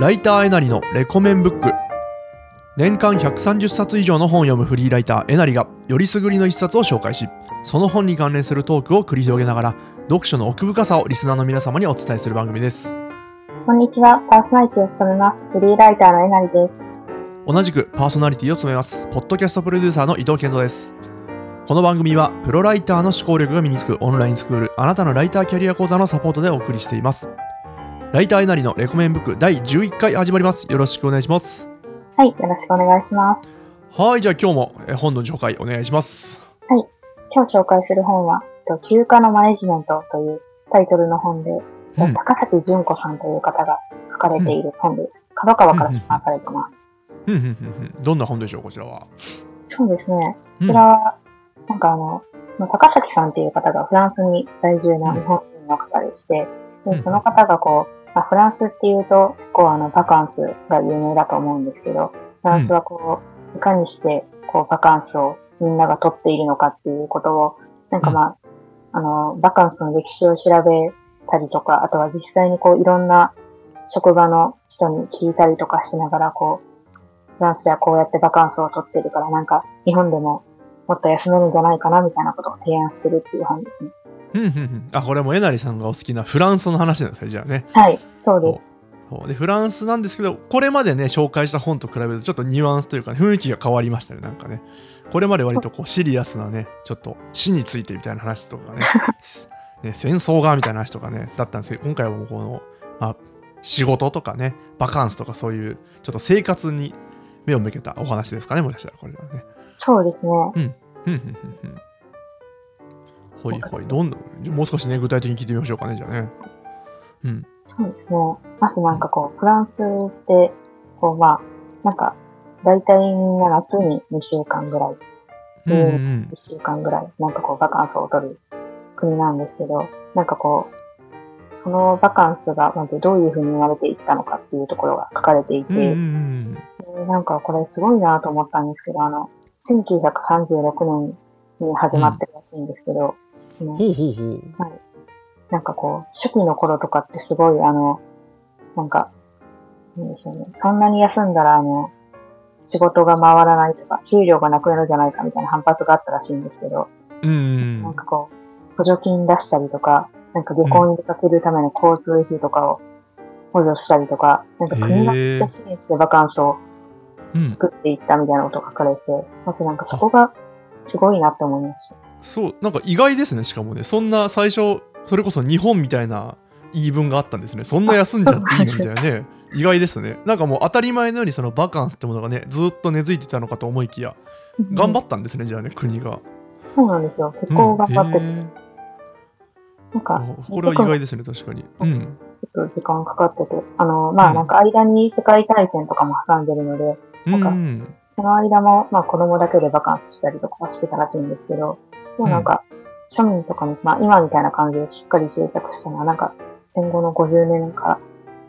ライターえなりのレコメンブック。年間130冊以上の本を読むフリーライターえなりがよりすぐりの一冊を紹介しその本に関連するトークを繰り広げながら読書の奥深さをリスナーの皆様にお伝えする番組です。こんにちは、パーソナリティを務めます。フリーライターのえなりです。同じくパーソナリティを務めますポッドキャストプロデューサーの伊藤健人です。この番組はプロライターの思考力が身につくオンラインスクールあなたのライターキャリア講座のサポートでお送りしていますライターえなりのレコメンブック第11回始まります。よろしくお願いします。はい、よろしくお願いします。はいじゃあ今日もえ本の紹介お願いします。今日紹介する本は、えっと休暇のマネジメントというタイトルの本で、うん。高崎純子さんという方が書かれている本です。角川から出版されてます。うんうんうんうん。どんな本でしょうこちらは？そうですね。うん。こちらは、なんかあの、まあ高崎さんっていう方がフランスに在住な日本人の方でして、うん。でその方がこう、まあ、フランスっていうと、結構あの、バカンスが有名だと思うんですけど、フランスはこう、いかにして、こう、バカンスをみんなが取っているのかっていうことを、なんかまあ、あの、バカンスの歴史を調べたりとか、あとは実際にこう、いろんな職場の人に聞いたりとかしながら、こう、フランスではこうやってバカンスを取ってるから、なんか、日本でももっと休めるんじゃないかな、みたいなことを提案してるっていう本ですね。うんうんうん。あこれもえなりさんがお好きなフランスの話なんですねじゃあね。はい、そうです。そう。でフランスなんですけどこれまでね紹介した本と比べるとちょっとニュアンスというか、雰囲気が変わりましたねなんかね。これまで割とこうシリアスなねちょっと死についてみたいな話とかね。ね戦争がみたいな話とかねだったんですけど今回はもうこの、まあ、仕事とかねバカンスとかそういうちょっと生活に目を向けたお話ですかねもしかしたらこれはね。そうですね。うん。うんうんうんはいはい。どんなもう少しね具体的に聞いてみましょうかねじゃあね。うん。そうですね。まずなんかこう、フランスって、こうまあ、なんか、大体みんな夏に2週間ぐらい、うんうん。1週間ぐらい、なんかこう、バカンスを取る国なんですけど、なんかこう、そのバカンスがまずどういう風に生まれていったのかっていうところが書かれていて、うんなんかこれすごいなと思ったんですけど、あの、1936年に始まってるらしいんですけど、その。ほうほうほう。なんかこう、初期の頃とかってすごい、あの、なんか、なんでしょうね。そんなに休んだら、あの、仕事が回らないとか、給料がなくなるんじゃないかみたいな反発があったらしいんですけど、うんうんなんかこう、補助金出したりとか、なんか旅行に出かけるための交通費とかを補助したりとか、なんか国が支援してバカンスをうん、作っていったみたいなことが書かれて、まずなんかそこがすごいなって思いました。そうなんか意外ですねしかもね。そんな最初それこそ日本みたいな言い分があったんですね。そんな休んじゃっていいのみたいなね。意外ですね。なんかもう当たり前のようにそのバカンスってものがねずっと根付いてたのかと思いきや頑張っったんですねじゃあね国が。そうなんですよ。結構頑張ってて、うんなんか、あこれは意外ですね確かに。うん。ちょっと時間かかってて、あの、まうん。あなんか間に世界大戦とかも挟んでるので、うんかうん。その間もまあ子供だけでバカンスしたりとかしてたらしいんですけど、もうなんか、庶民とかに、まあ今みたいな感じでしっかり定着したのは、なんか戦後の50年から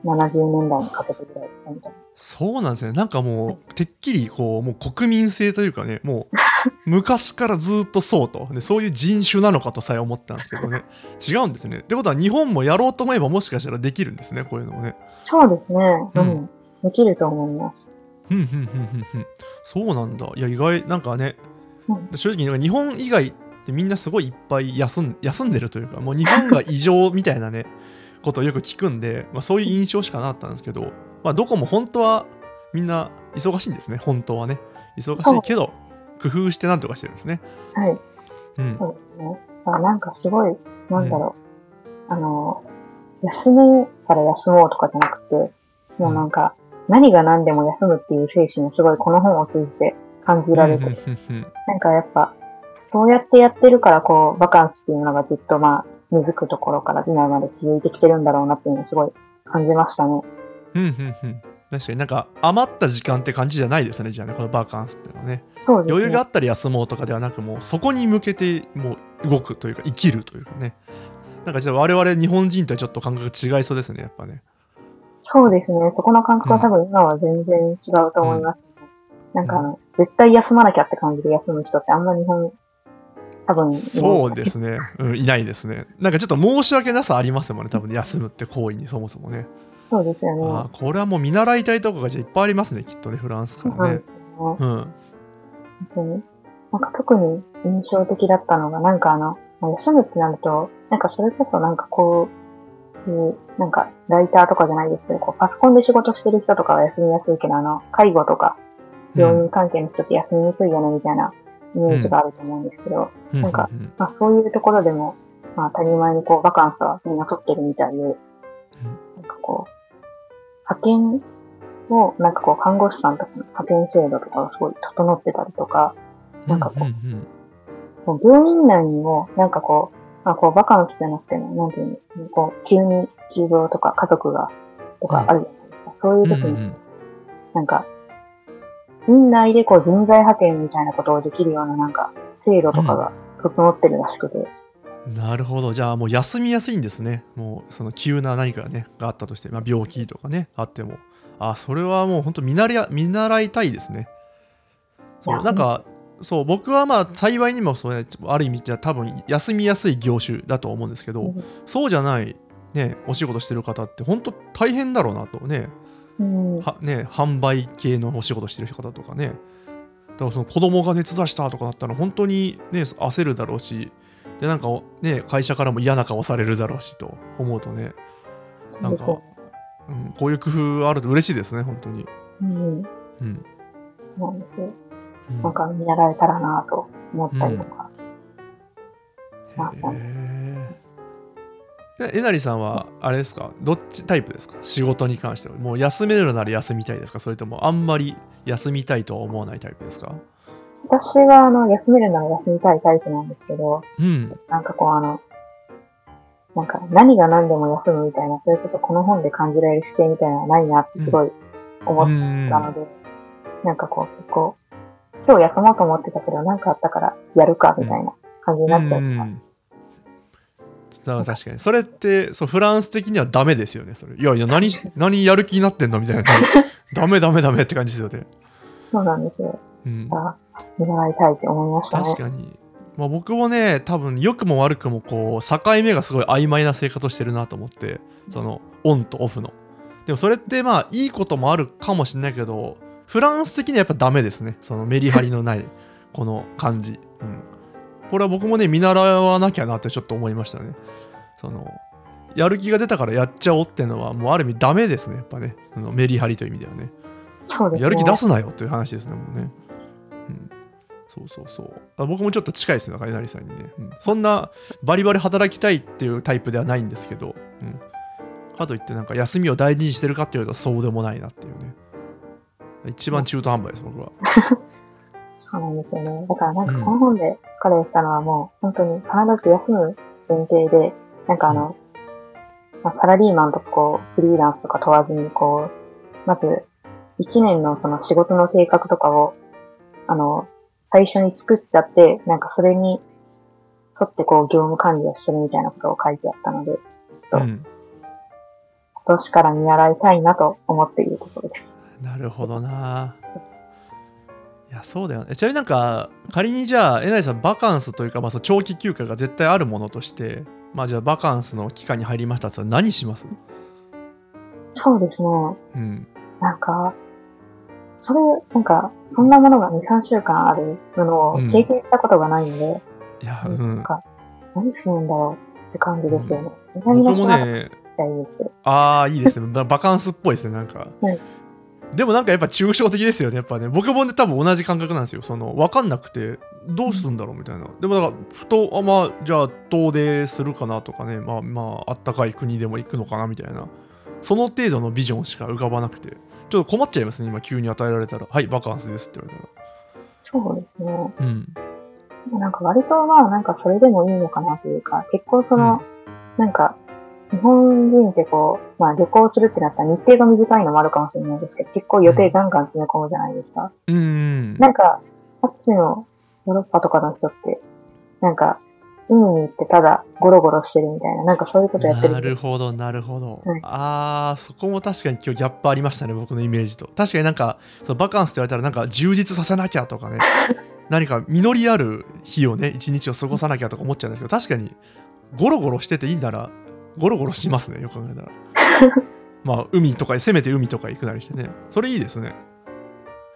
70年代にかけてぐらいみたいな。そうなんですねなんかもうてっきりこうもう国民性というかねもう昔からずっとそうとでそういう人種なのかとさえ思ったんですけどね違うんですねってことは日本もやろうと思えばもしかしたらできるんですねこういうのもねそうですね。ううんん。できると思います。ふんふんふんふんふんそうなんだいや意外なんかね、うん正直日本以外ってみんなすごいいっぱい休ん休んでるというかもう日本が異常みたいなね ことをよく聞くんで、まあ、そういう印象しかなかったんですけど、まあ、どこも本当はみんな忙しいんですね本当はね忙しいけど工夫してなんとかしてるんですねはい。うんそうですね。だからなんかすごい、なんだろう。あの、休むから休もうとかじゃなくて、もうなんか、何が何でも休むっていう精神をすごいこの本を通じて感じられて、うんうんうんうんなんかやっぱ、そうやってやってるから、こう、バカンスっていうのがずっとまあ、根付くところから今まで続いてきてるんだろうなっていうのをすごい感じましたね。うんうんうん。確かになんか余った時間って感じじゃないですねじゃあねこのバカンスっていうのはね。そうですね。余裕があったら休もうとかではなくもうそこに向けてもう動くというか生きるというかね。なんかじゃあ我々日本人とはちょっと感覚違いそうですねやっぱね。そうですね。そこの感覚は多分今は全然違うと思います、ね。なんか絶対休まなきゃって感じで休む人ってあんま日本多分そうですね、うん、いないですね。なんかちょっと申し訳なさありますもんね多分休むって行為にそもそもね。そうですよね。あーこれはもう見習いたいとこがじゃあいっぱいありますねきっとねフランスからね。そうなん。うん。なんか特に印象的だったのが、なんかあの、休むってなると、なんかそれこそなんかこういう、なんかライターとかじゃないですけど、こうパソコンで仕事してる人とかは休みやすいけど、あの、介護とか病院関係の人って休みにくいよねみたいなイメージがあると思うんですけど、うん。なんかまあそういうところでも、まあ当たり前にこうバカンスはみんな取ってるみたいで、なんかこう、派遣を、なんかこう看護師さんとかの派遣制度とかがすごい整ってたりとか、なんかこううんう病院内にも、なんかこう、まあこうバカンスじゃなくても、なんていうの、こう、急に急病とか家族が、とかあるじゃないですか。そういう時に、なんか、院内でこう人材派遣みたいなことをできるようななんか、制度とかが整ってるらしくて、なるほど。じゃあもう休みやすいんですね。もうその急な何かねがあったとして、まあ、病気とかねあっても。あそれはもう本当見見習いたいですね。そいうやなんかそう僕はまあ幸いにもそうねある意味じゃ多分休みやすい業種だと思うんですけど、うん。そうじゃないねお仕事してる方って本当大変だろうなとね。うん、はね販売系のお仕事してる方とかね。だからその子供が熱出したとかなったら本当にね焦るだろうしでなんかね会社からも嫌な顔されるだろうしと思うとね、なんかそうう。ん、こういう工夫あると嬉しいですね本当に、うん、うん。なん。でなんか見習えたらなと思ったりとかしましたね。へええなりさんはあれですか？どっちタイプですか？仕事に関しては。もう休めるなら休みたいですか？それともあんまり休みたいとは思わないタイプですか？私はあの休めるなら休みたいタイプなんですけど、うん。なんかこうあの、なんか何が何でも休むみたいな、それこそこの本で感じられる姿勢みたいなのはないなってすごい思っうんたので、なんかこう結構、今日休もうと思ってたけど、なんかあったからやるかみたいな感じになっちゃう。うん確かに。それってそうフランス的にはダメですよねそれ。いやいや何 何やる気になってんのみたいな。ダメダメダメって感じですよね、そうなんですよ。うん、あ見習いたいって思いましたね。確かに、まあ、僕もね多分良くも悪くもこう境目がすごい曖昧な生活をしてるなと思ってそのオンとオフの。でもそれってまあいいこともあるかもしれないけどフランス的にはやっぱダメですね。そのメリハリのないこの感じ、うん、これは僕もね見習わなきゃなってちょっと思いましたねそのやる気が出たからやっちゃおうっていうのはもうある意味ダメですねやっぱねそのメリハリという意味ではねそうですね。やる気出すなよっていう話ですね、もうね。うん、そうそうそう。あ僕もちょっと近いですね、りさんにね、うん。そんなバリバリ働きたいっていうタイプではないんですけど、うん、かといってなんか休みを大事にしてるかっていうとそうでもないなっていうね。一番中途半端です、僕は。そうなんですよね。だからなんかこの本で書かれてたのはもう、本当に必ず休む前提で、なんかあの、まあ、サラリーマンとかこう、フリーランスとか問わずにこう、まず、一年のその仕事の計画とかを、あの、最初に作っちゃって、なんかそれに沿ってこう、業務管理をしてるみたいなことを書いてあったので、ちょっとうん、今年から見習いたいなと思っているところです。なるほどな。いや、そうだよね。ちなみになんか、仮にじゃあ、えなりさん、バカンスというか、まあ、その長期休暇が絶対あるものとして、まあじゃあ、バカンスの期間に入りましたって何します？そうですね。うん。なんか、それ、なんか、そんなものが2、3週間あるのをうん経験したことがないので、いや、うなんん。か、何するんだろうって感じですよね。僕南のも。ああ、いいですね。ババカンスっぽいですね、なんか。はいでもなんかやっぱ抽象的ですよね、やっぱね。僕もね、多分同じ感覚なんですよ。その、わかんなくて、どうするんだろうみたいな。でもなんか、ふと、あまあ、じゃあ、遠出するかなとかね、まあまあ、あったかい国でも行くのかなみたいな。その程度のビジョンしか浮かばなくて、ちょっと困っちゃいますね、今、急に与えられたら。はい、バカンスですって言われそうですね。たら。うん。なんか割とまあ、なんかそれでもいいのかなというか、結構その、なんか、日本人ってこう、まあ旅行するってなったら日程が短いのもあるかもしれないですけど、結構予定ガンガン詰め込むじゃないですか。うんうん。なんか、あっちのヨーロッパとかの人って、なんか、海に行ってただゴロゴロしてるみたいな、なんかそういうことやってるな人るほど、なるほど。はいああ、そこも確かに今日ギャップありましたね、僕のイメージと。確かになんか、そのバカンスって言われたら、なんか充実させなきゃとかね、何か実りある日をね一日を過ごさなきゃとか思っちゃうんですけど確かにゴロゴロしてていいならゴロゴロしますねよく考えたら。まあ海とかせめて海とか行くなりしてね。それいいですね。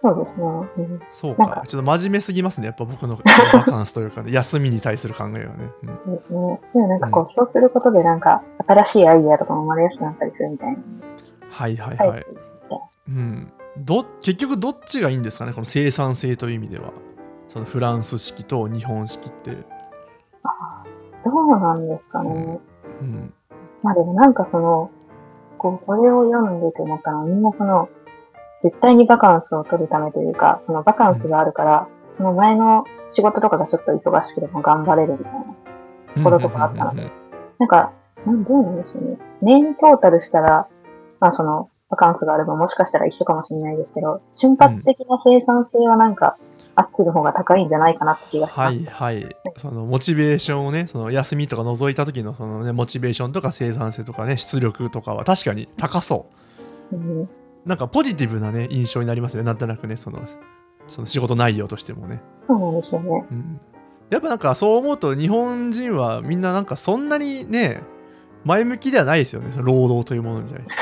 そうですね。うんそうか。か。ちょっと真面目すぎますねやっぱ僕のバカンスというかね。休みに対する考えがね、うん。そうですね。でもなんかこう、そうすることでなんか、新しいアイデアとかも生まれやすくなったりするみたいな。はいはいはい、はいうん、ど結局どっちがいいんですかねこの生産性という意味では。そのフランス式と日本式って、どうなんですかね。うん、まあでもなんかその、こう、これを読んでて思ったのは、みんなその、絶対にバカンスを取るためというか、そのバカンスがあるから、その前の仕事とかがちょっと忙しくても頑張れるみたいな。こととかあったのでなんか、なんどうなんでしょうね。年トータルしたら、まあその、バカンスがあればもしかしたら一緒かもしれないですけど、瞬発的な生産性はなんか、あっちの方が高いんじゃないかなって気がします。はいはい。そのモチベーションをねその休みとか除いた時のそのねモチベーションとか生産性とかね出力とかは確かに高そう。うん。なんかポジティブなね印象になりますね。なんとなくねそのその仕事内容としてもね、そうなんですよね。うん、やっぱなんかそう思うと日本人はみんななんかそんなにね前向きではないですよね。その労働というものに対して、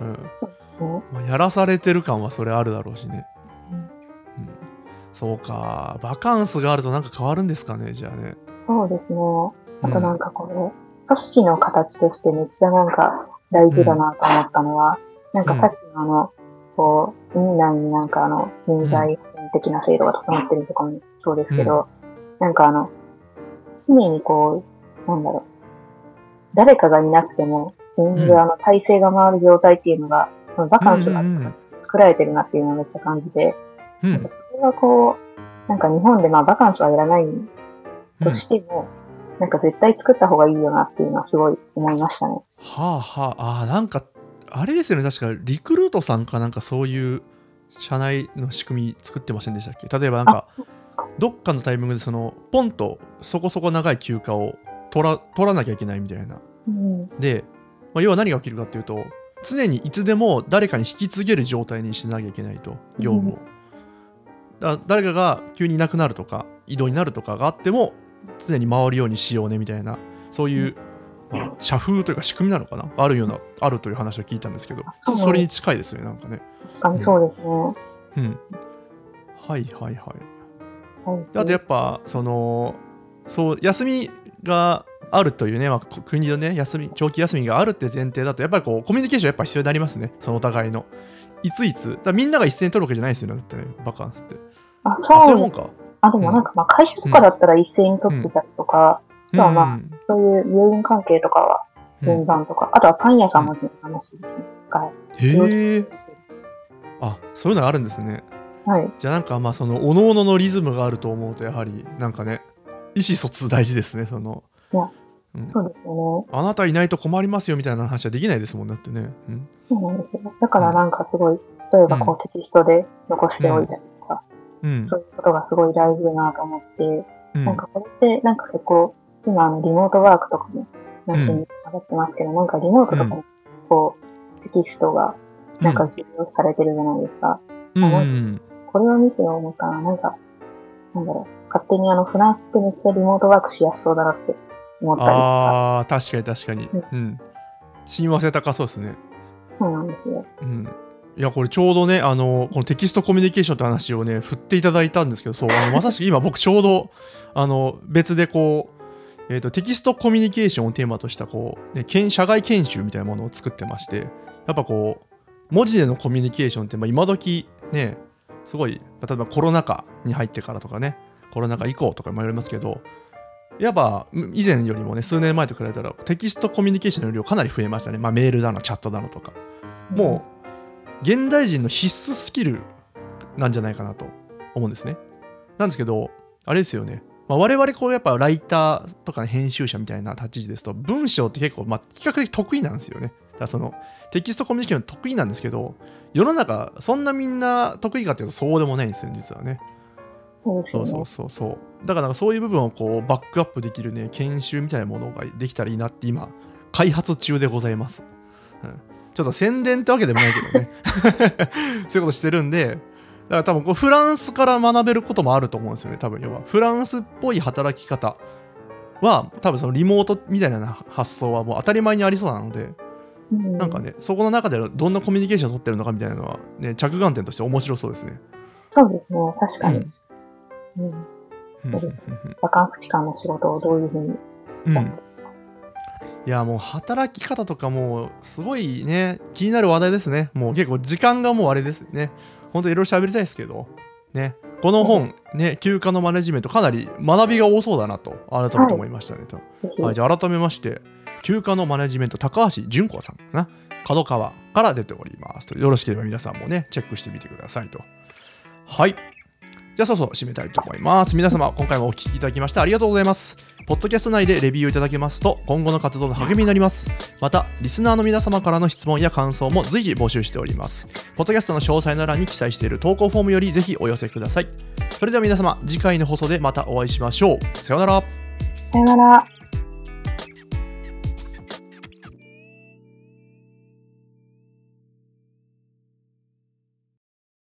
うん。ね。まあ、やらされてる感はそれあるだろうしね、そうか。バカンスがあるとなんか変わるんですかねじゃあね。そうですね。あとなんかこれ、組織の形としてめっちゃなんか大事だなと思ったのは、なんかさっきのあの、こう、院内になんかあの、人材的な制度が整ってるとかもそうですけど、なんかあの、常にこう、なんだろう、誰かがいなくても、全うん然あの、体制が回る状態っていうのが、そのバカンスがうんうんうん。作られてるなっていうのをめっちゃ感じて、うんはこう、なんか日本でまあバカンスはいらないとしても、なんか絶対作った方がいいよなっていうのはすごい思いましたね。はあはあ。あーなんかあれですよね。確かリクルートさんかなんかそういう社内の仕組み作ってませんでしたっけ？例えばなんかどっかのタイミングでそのポンとそこそこ長い休暇を取ら取らなきゃいけないみたいな。うん。で、まあ、要は何が起きるかっていうと常にいつでも誰かに引き継げる状態にしなきゃいけないと業務を、だから誰かが急にいなくなるとか移動になるとかがあっても常に回るようにしようねみたいなそういう、まあ社風というか仕組みなのかな？あるようなあるという話を聞いたんですけどそれに近いですよねなんかね。確かにそうですね。うん。はいはいはい。はい。であとやっぱそのそう休みがあるというね、まあ、こ国のね休み長期休みがあるって前提だとやっぱりこうコミュニケーションやっぱ必要になりますね。そのお互いのいついつ？だみんなが一斉に取るわけじゃないですよねだってね。バカンスって。あ、あそうそういう。もんか。あ、でもなんかまあ会社とかだったら一斉に取ってたりとか、うん。まあまそういう友人関係とかは順番とか、あとはパン屋さんも順番らし。へえあそういうのがあるんですね。はい。じゃあなんかまあその各々のリズムがあると思うとやはりなんかね意思疎通大事ですねその。いやうん。そうですよね。あなたいないと困りますよみたいな話はできないですもんだってね、うん、そうなんですよ。だからなんかすごい、例えばこうテキストで残しておいたりとか、うん。そういうことがすごい大事だなと思って、うん。なんかこれってなんか結構、今あのリモートワークとかも話に上がってますけど、なんかリモートとかもこう、テキストがなんか重要視されてるじゃないですか。うん。うん。これを見て思ったら、なんか、なんだろう、勝手にあのフランスってめっちゃリモートワークしやすそうだなって思ったりとか、あー確かに確かに、うん。うん、親和性高そうですね、そうなんですよ。うん、いやこれちょうどねあのこのテキストコミュニケーションって話をね振っていただいたんですけどそうあのまさしく今僕ちょうどあの別でこう、えー、とテキストコミュニケーションをテーマとしたこう、ね、社外研修みたいなものを作ってましてやっぱこう文字でのコミュニケーションって、まあ、今時ねすごい例えばコロナ禍に入ってからとかねコロナ禍以降とかも言われますけどやっぱ以前よりもね数年前と比べたらテキストコミュニケーションの量かなり増えましたね、まあ、メールだのチャットだのとか。もう現代人の必須スキルなんじゃないかなと思うんですね。なんですけどあれですよね、まあ、我々こうやっぱライターとか、ね、編集者みたいな立ち位置ですと文章って結構まあ比較的得意なんですよね。だからそのテキストコミュニケーション得意なんですけど世の中そんなみんな得意かっていうとそうでもないんですよ実はね。そうそうそうそうだからそういう部分をこうバックアップできるね研修みたいなものができたらいいなって今開発中でございます、うん、ちょっと宣伝ってわけでもないけどね。そういうことしてるんでから多分こうフランスから学べることもあると思うんですよね多分要は。フランスっぽい働き方は多分そのリモートみたいな発想はもう当たり前にありそうなので、うん。なんかねそこの中でどんなコミュニケーションを取ってるのかみたいなのはね着眼点として面白そうですね。そうですね、確かに。うん。うん。バカンス期間の仕事をどういうふうに。うん。うんいやもう働き方とかもうすごいね気になる話題ですね。もう結構時間がもうあれですね。ほんといろいろ喋りたいですけど。ね。この本ね休暇のマネジメントかなり学びが多そうだなと改めて思いましたね、と。ぜひはい、じゃあ改めまして休暇のマネジメント高橋純子さんかな。角川から出ております。とよろしければ皆さんもねチェックしてみてくださいと。はいじゃそろそろ締めたいと思います。皆様今回もお聴きいただきましてありがとうございます。ポッドキャスト内でレビューいただけますと今後の活動の励みになります。またリスナーの皆様からの質問や感想も随時募集しております。ポッドキャストの詳細の欄に記載している投稿フォームよりぜひお寄せください。それでは皆様次回の放送でまたお会いしましょう。さようなら。さよなら。